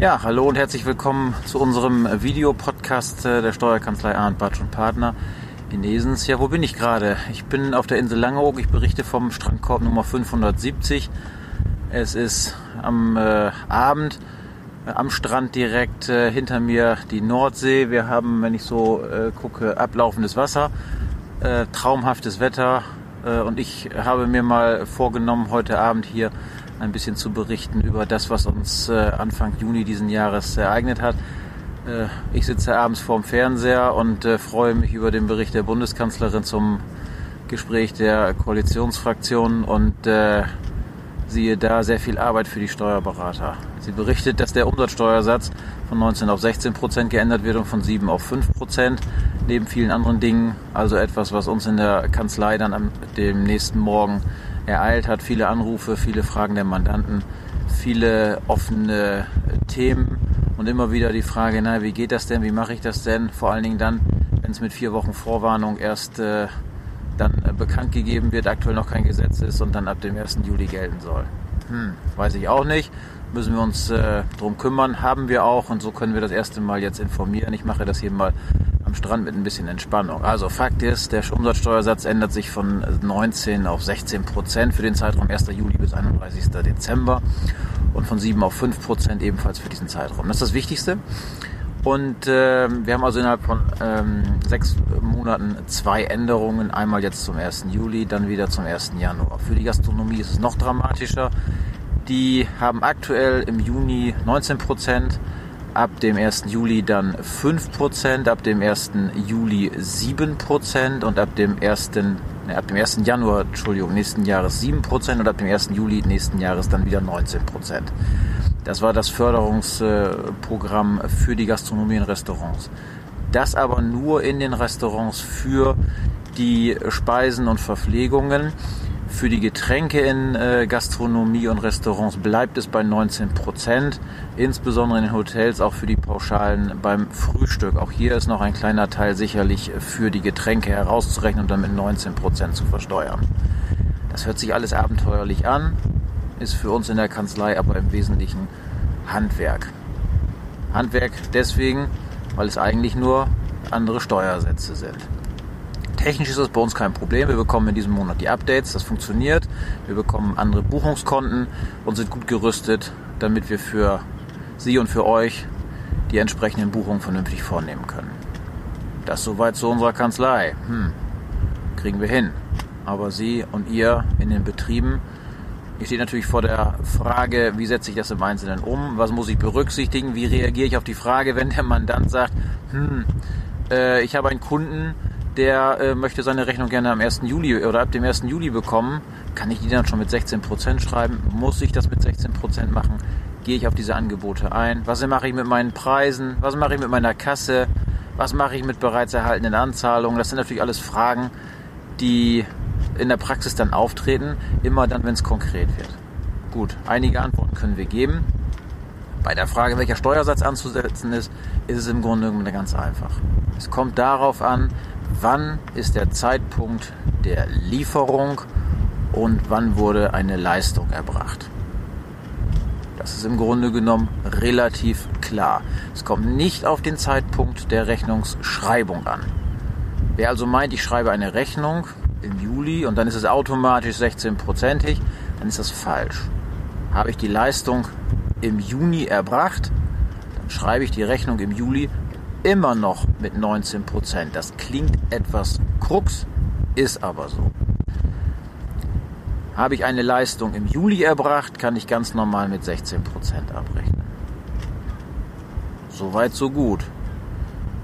Ja, hallo und herzlich willkommen zu unserem Videopodcast der Steuerkanzlei Arndt Batsch und Partner in Esens. Ja, wo bin ich gerade? Ich bin auf der Insel Langeoog. Ich berichte vom Strandkorb Nummer 570. Es ist am äh, Abend äh, am Strand direkt äh, hinter mir die Nordsee. Wir haben, wenn ich so äh, gucke, ablaufendes Wasser, äh, traumhaftes Wetter. Äh, und ich habe mir mal vorgenommen, heute Abend hier ein bisschen zu berichten über das, was uns äh, Anfang Juni diesen Jahres ereignet hat. Äh, ich sitze abends vorm Fernseher und äh, freue mich über den Bericht der Bundeskanzlerin zum Gespräch der Koalitionsfraktionen und äh, siehe da sehr viel Arbeit für die Steuerberater. Sie berichtet, dass der Umsatzsteuersatz von 19 auf 16 Prozent geändert wird und von 7 auf 5 Prozent, neben vielen anderen Dingen. Also etwas, was uns in der Kanzlei dann am dem nächsten Morgen ereilt hat. Viele Anrufe, viele Fragen der Mandanten, viele offene Themen und immer wieder die Frage, na, wie geht das denn, wie mache ich das denn? Vor allen Dingen dann, wenn es mit vier Wochen Vorwarnung erst äh, dann äh, bekannt gegeben wird, aktuell noch kein Gesetz ist und dann ab dem 1. Juli gelten soll. Hm, weiß ich auch nicht. Müssen wir uns äh, drum kümmern, haben wir auch und so können wir das erste Mal jetzt informieren. Ich mache das hier mal am Strand mit ein bisschen Entspannung. Also Fakt ist, der Umsatzsteuersatz ändert sich von 19 auf 16 Prozent für den Zeitraum 1. Juli bis 31. Dezember und von 7 auf 5 Prozent ebenfalls für diesen Zeitraum. Das ist das Wichtigste. Und äh, wir haben also innerhalb von ähm, sechs Monaten zwei Änderungen. Einmal jetzt zum 1. Juli, dann wieder zum 1. Januar. Für die Gastronomie ist es noch dramatischer. Die haben aktuell im Juni 19 Prozent ab dem 1. Juli dann 5%, ab dem 1. Juli 7% und ab dem 1. Ne, ab dem 1. Januar, Entschuldigung, nächsten Jahres 7% und ab dem 1. Juli nächsten Jahres dann wieder 19%. Das war das Förderungsprogramm für die Gastronomie und Restaurants. Das aber nur in den Restaurants für die Speisen und Verpflegungen. Für die Getränke in äh, Gastronomie und Restaurants bleibt es bei 19 Prozent, insbesondere in den Hotels, auch für die Pauschalen beim Frühstück. Auch hier ist noch ein kleiner Teil sicherlich für die Getränke herauszurechnen und dann mit 19 Prozent zu versteuern. Das hört sich alles abenteuerlich an, ist für uns in der Kanzlei aber im Wesentlichen Handwerk. Handwerk deswegen, weil es eigentlich nur andere Steuersätze sind. Technisch ist das bei uns kein Problem. Wir bekommen in diesem Monat die Updates, das funktioniert. Wir bekommen andere Buchungskonten und sind gut gerüstet, damit wir für Sie und für euch die entsprechenden Buchungen vernünftig vornehmen können. Das soweit zu unserer Kanzlei. Hm, kriegen wir hin. Aber Sie und ihr in den Betrieben, ihr steht natürlich vor der Frage, wie setze ich das im Einzelnen um? Was muss ich berücksichtigen? Wie reagiere ich auf die Frage, wenn der Mandant sagt, hm, äh, ich habe einen Kunden, der äh, möchte seine Rechnung gerne am 1. Juli oder ab dem 1. Juli bekommen, kann ich die dann schon mit 16% schreiben? Muss ich das mit 16% machen? Gehe ich auf diese Angebote ein? Was mache ich mit meinen Preisen? Was mache ich mit meiner Kasse? Was mache ich mit bereits erhaltenen Anzahlungen? Das sind natürlich alles Fragen, die in der Praxis dann auftreten, immer dann, wenn es konkret wird. Gut, einige Antworten können wir geben. Bei der Frage, welcher Steuersatz anzusetzen ist, ist es im Grunde genommen ganz einfach. Es kommt darauf an, wann ist der Zeitpunkt der Lieferung und wann wurde eine Leistung erbracht. Das ist im Grunde genommen relativ klar. Es kommt nicht auf den Zeitpunkt der Rechnungsschreibung an. Wer also meint, ich schreibe eine Rechnung im Juli und dann ist es automatisch 16-prozentig, dann ist das falsch. Habe ich die Leistung im Juni erbracht, dann schreibe ich die Rechnung im Juli immer noch mit 19 Prozent. Das klingt etwas krux, ist aber so. Habe ich eine Leistung im Juli erbracht, kann ich ganz normal mit 16 Prozent abrechnen. Soweit, so gut.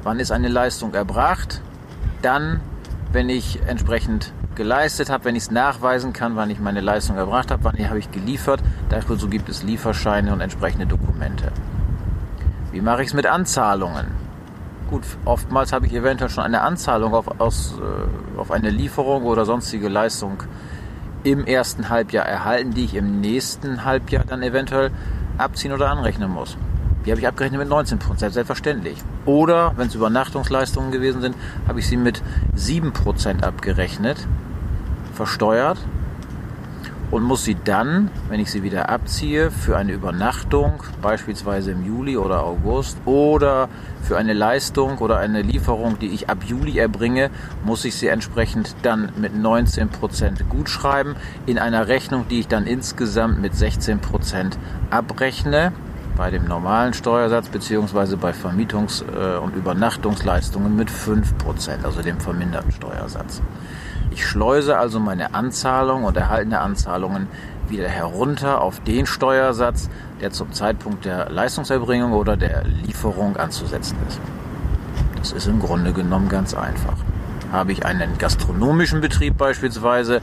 Wann ist eine Leistung erbracht? Dann, wenn ich entsprechend geleistet habe, wenn ich es nachweisen kann, wann ich meine Leistung erbracht habe, wann habe ich geliefert. Dazu gibt es Lieferscheine und entsprechende Dokumente. Wie mache ich es mit Anzahlungen? Gut, oftmals habe ich eventuell schon eine Anzahlung auf, aus, äh, auf eine Lieferung oder sonstige Leistung im ersten Halbjahr erhalten, die ich im nächsten Halbjahr dann eventuell abziehen oder anrechnen muss. Die habe ich abgerechnet mit 19%, selbstverständlich. Oder, wenn es Übernachtungsleistungen gewesen sind, habe ich sie mit 7% abgerechnet, versteuert. Und muss sie dann, wenn ich sie wieder abziehe, für eine Übernachtung, beispielsweise im Juli oder August, oder für eine Leistung oder eine Lieferung, die ich ab Juli erbringe, muss ich sie entsprechend dann mit 19% gutschreiben in einer Rechnung, die ich dann insgesamt mit 16% abrechne bei dem normalen Steuersatz beziehungsweise bei Vermietungs- äh, und Übernachtungsleistungen mit 5%, also dem verminderten Steuersatz. Ich schleuse also meine Anzahlung und erhaltene Anzahlungen wieder herunter auf den Steuersatz, der zum Zeitpunkt der Leistungserbringung oder der Lieferung anzusetzen ist. Das ist im Grunde genommen ganz einfach. Habe ich einen gastronomischen Betrieb beispielsweise,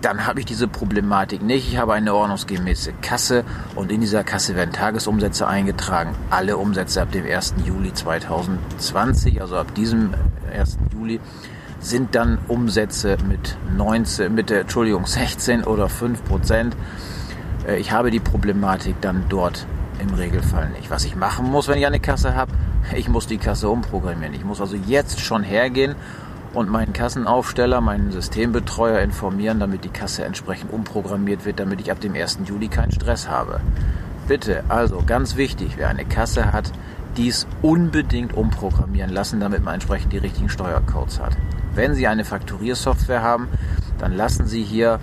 dann habe ich diese Problematik nicht. Ich habe eine ordnungsgemäße Kasse und in dieser Kasse werden Tagesumsätze eingetragen. Alle Umsätze ab dem 1. Juli 2020, also ab diesem 1. Juli, sind dann Umsätze mit 19, mit der, Entschuldigung, 16 oder 5 Prozent. Äh, ich habe die Problematik dann dort im Regelfall nicht. Was ich machen muss, wenn ich eine Kasse habe, ich muss die Kasse umprogrammieren. Ich muss also jetzt schon hergehen und meinen Kassenaufsteller, meinen Systembetreuer informieren, damit die Kasse entsprechend umprogrammiert wird, damit ich ab dem 1. Juli keinen Stress habe. Bitte, also ganz wichtig, wer eine Kasse hat, dies unbedingt umprogrammieren lassen, damit man entsprechend die richtigen Steuercodes hat. Wenn Sie eine Fakturiersoftware haben, dann lassen Sie hier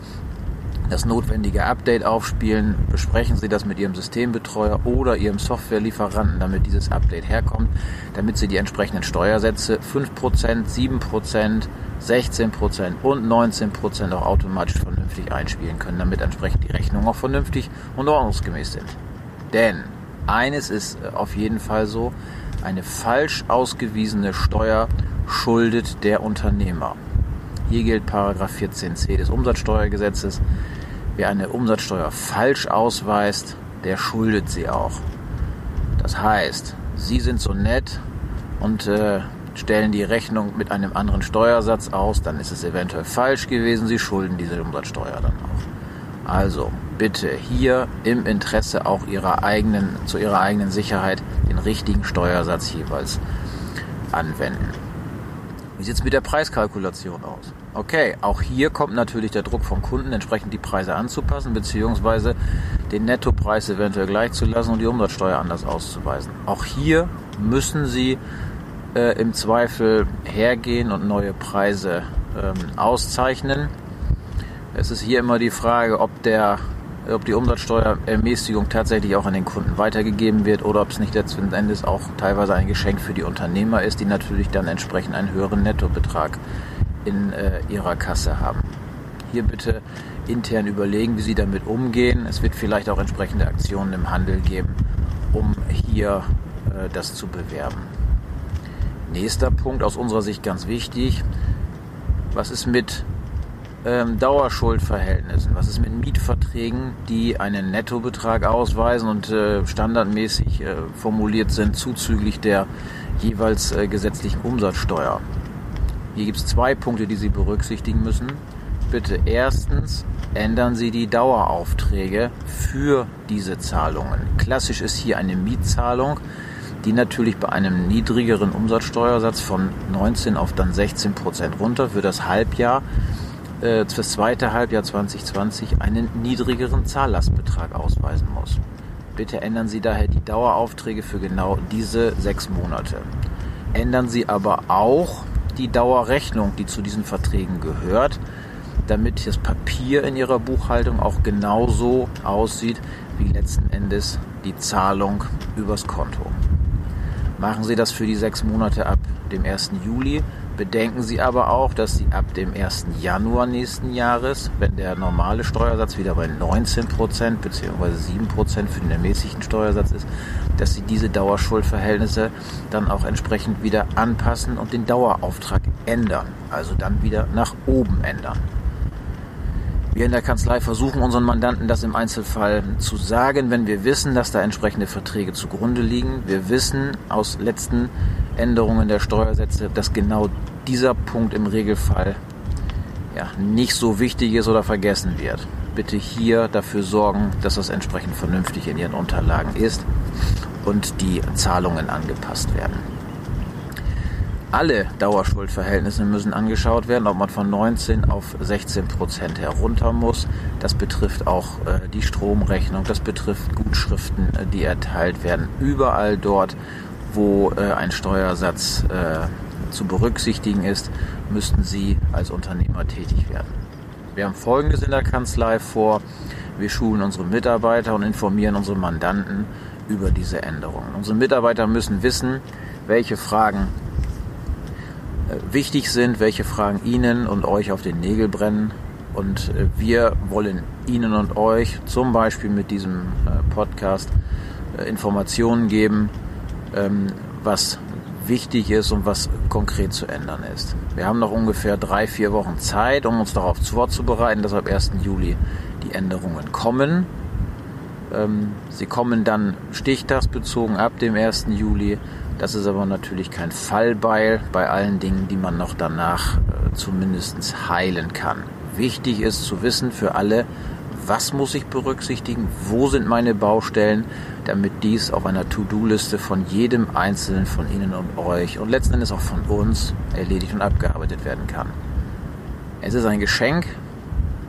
das notwendige Update aufspielen, besprechen Sie das mit Ihrem Systembetreuer oder Ihrem Softwarelieferanten, damit dieses Update herkommt, damit Sie die entsprechenden Steuersätze 5%, 7%, 16% und 19% auch automatisch vernünftig einspielen können, damit entsprechend die Rechnungen auch vernünftig und ordnungsgemäß sind. Denn eines ist auf jeden Fall so, eine falsch ausgewiesene Steuer schuldet der Unternehmer. Hier gilt Paragraph 14c des Umsatzsteuergesetzes. Wer eine Umsatzsteuer falsch ausweist, der schuldet sie auch. Das heißt, Sie sind so nett und äh, stellen die Rechnung mit einem anderen Steuersatz aus, dann ist es eventuell falsch gewesen. Sie schulden diese Umsatzsteuer dann auch. Also bitte hier im Interesse auch ihrer eigenen, zu Ihrer eigenen Sicherheit den richtigen Steuersatz jeweils anwenden. Wie sieht es mit der Preiskalkulation aus? Okay, auch hier kommt natürlich der Druck vom Kunden, entsprechend die Preise anzupassen, beziehungsweise den Nettopreis eventuell gleich zu lassen und die Umsatzsteuer anders auszuweisen. Auch hier müssen Sie äh, im Zweifel hergehen und neue Preise ähm, auszeichnen. Es ist hier immer die Frage, ob der ob die Umsatzsteuerermäßigung tatsächlich auch an den Kunden weitergegeben wird oder ob es nicht letzten Endes auch teilweise ein Geschenk für die Unternehmer ist, die natürlich dann entsprechend einen höheren Nettobetrag in äh, ihrer Kasse haben. Hier bitte intern überlegen, wie Sie damit umgehen. Es wird vielleicht auch entsprechende Aktionen im Handel geben, um hier äh, das zu bewerben. Nächster Punkt aus unserer Sicht ganz wichtig. Was ist mit ähm, Dauerschuldverhältnissen? Was ist mit Mietverträgen, die einen Nettobetrag ausweisen und äh, standardmäßig äh, formuliert sind zuzüglich der jeweils äh, gesetzlichen Umsatzsteuer? Hier gibt es zwei Punkte, die Sie berücksichtigen müssen. Bitte erstens ändern Sie die Daueraufträge für diese Zahlungen. Klassisch ist hier eine Mietzahlung, die natürlich bei einem niedrigeren Umsatzsteuersatz von 19 auf dann 16 Prozent runter für das Halbjahr äh, fürs zweite Halbjahr 2020 einen niedrigeren Zahllastbetrag ausweisen muss. Bitte ändern Sie daher die Daueraufträge für genau diese sechs Monate. Ändern Sie aber auch die Dauerrechnung, die zu diesen Verträgen gehört, damit das Papier in Ihrer Buchhaltung auch genauso aussieht wie letzten Endes die Zahlung übers Konto. Machen Sie das für die sechs Monate ab dem 1. Juli Bedenken Sie aber auch, dass Sie ab dem 1. Januar nächsten Jahres, wenn der normale Steuersatz wieder bei 19% bzw. 7% für den ermäßigten Steuersatz ist, dass Sie diese Dauerschuldverhältnisse dann auch entsprechend wieder anpassen und den Dauerauftrag ändern, also dann wieder nach oben ändern. Wir in der Kanzlei versuchen unseren Mandanten das im Einzelfall zu sagen, wenn wir wissen, dass da entsprechende Verträge zugrunde liegen. Wir wissen aus letzten Änderungen der Steuersätze, dass genau dieser Punkt im Regelfall ja, nicht so wichtig ist oder vergessen wird. Bitte hier dafür sorgen, dass das entsprechend vernünftig in Ihren Unterlagen ist und die Zahlungen angepasst werden. alle Dauerschuldverhältnisse müssen angeschaut werden, ob man von 19 auf 16 Prozent herunter muss. Das betrifft auch äh, die Stromrechnung, das betrifft Gutschriften, äh, die erteilt werden. Überall dort, wo äh, ein Steuersatz äh, zu berücksichtigen ist, müssten Sie als Unternehmer tätig werden. Wir haben Folgendes in der Kanzlei vor. Wir schulen unsere Mitarbeiter und informieren unsere Mandanten über diese Änderungen. Unsere Mitarbeiter müssen wissen, welche Fragen äh, wichtig sind, welche Fragen Ihnen und euch auf den Nägel brennen. Und äh, wir wollen Ihnen und euch zum Beispiel mit diesem äh, Podcast Informationen geben, ähm, was wichtig ist und was konkret zu ändern ist. Wir haben noch ungefähr drei, vier Wochen Zeit, um uns darauf vorzubereiten, dass ab 1. Juli die Änderungen kommen. Ähm, sie kommen dann stichtagsbezogen ab dem 1. Juli. Das ist aber natürlich kein Fallbeil bei allen Dingen, die man noch danach äh, zumindest heilen kann. Wichtig ist zu wissen für alle, was muss ich berücksichtigen, wo sind meine Baustellen, damit dies auf einer To-Do-Liste von jedem Einzelnen von Ihnen und euch und letzten Endes auch von uns erledigt und abgearbeitet werden kann. Es ist ein Geschenk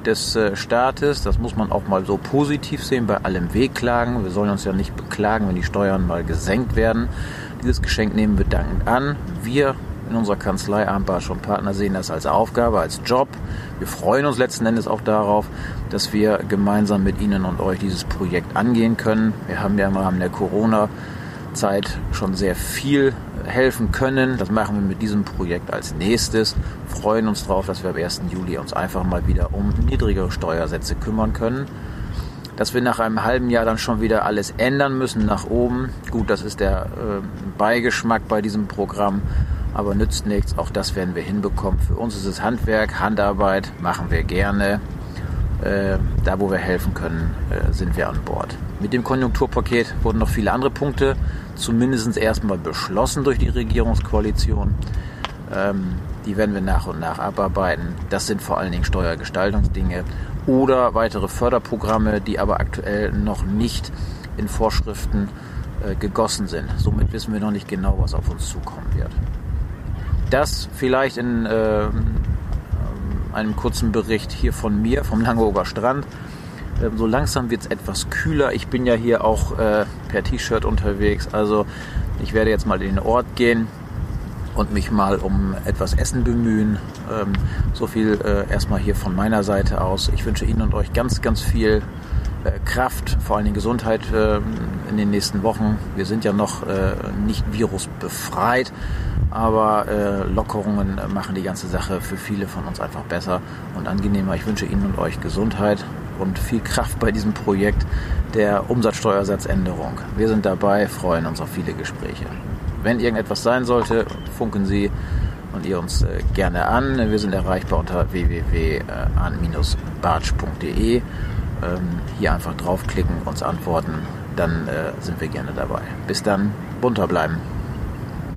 des äh, Staates, das muss man auch mal so positiv sehen, bei allem Wehklagen. Wir sollen uns ja nicht beklagen, wenn die Steuern mal gesenkt werden. Dieses Geschenk nehmen wir dankend an. Wir in unserer Kanzlei Armbarsch und Partner sehen das als Aufgabe, als Job. Wir freuen uns letzten Endes auch darauf, dass wir gemeinsam mit Ihnen und euch dieses Projekt angehen können. Wir haben ja im Rahmen der Corona-Zeit schon sehr viel helfen können. Das machen wir mit diesem Projekt als nächstes. Freuen uns darauf, dass wir am 1. Juli uns einfach mal wieder um niedrigere Steuersätze kümmern können dass wir nach einem halben Jahr dann schon wieder alles ändern müssen nach oben. Gut, das ist der äh, Beigeschmack bei diesem Programm, aber nützt nichts. Auch das werden wir hinbekommen. Für uns ist es Handwerk, Handarbeit, machen wir gerne. Äh, da, wo wir helfen können, äh, sind wir an Bord. Mit dem Konjunkturpaket wurden noch viele andere Punkte zumindest erstmal beschlossen durch die Regierungskoalition. Ähm, die werden wir nach und nach abarbeiten. Das sind vor allen Dingen Steuergestaltungsdinge oder weitere Förderprogramme, die aber aktuell noch nicht in Vorschriften äh, gegossen sind. Somit wissen wir noch nicht genau, was auf uns zukommen wird. Das vielleicht in äh, einem kurzen Bericht hier von mir, vom Langeoger Strand. Ähm, so langsam wird es etwas kühler. Ich bin ja hier auch äh, per T-Shirt unterwegs. Also ich werde jetzt mal in den Ort gehen und mich mal um etwas Essen bemühen. Ähm, so viel äh, erstmal hier von meiner Seite aus. Ich wünsche Ihnen und euch ganz, ganz viel Kraft, vor allen Dingen Gesundheit äh, in den nächsten Wochen. Wir sind ja noch äh, nicht virusbefreit, aber äh, Lockerungen machen die ganze Sache für viele von uns einfach besser und angenehmer. Ich wünsche Ihnen und euch Gesundheit und viel Kraft bei diesem Projekt der Umsatzsteuersatzänderung. Wir sind dabei, freuen uns auf viele Gespräche. Wenn irgendetwas sein sollte, funken Sie und ihr uns äh, gerne an. Wir sind erreichbar unter www.an-bartsch.de. Ähm, hier einfach draufklicken, uns antworten, dann äh, sind wir gerne dabei. Bis dann, bunter bleiben.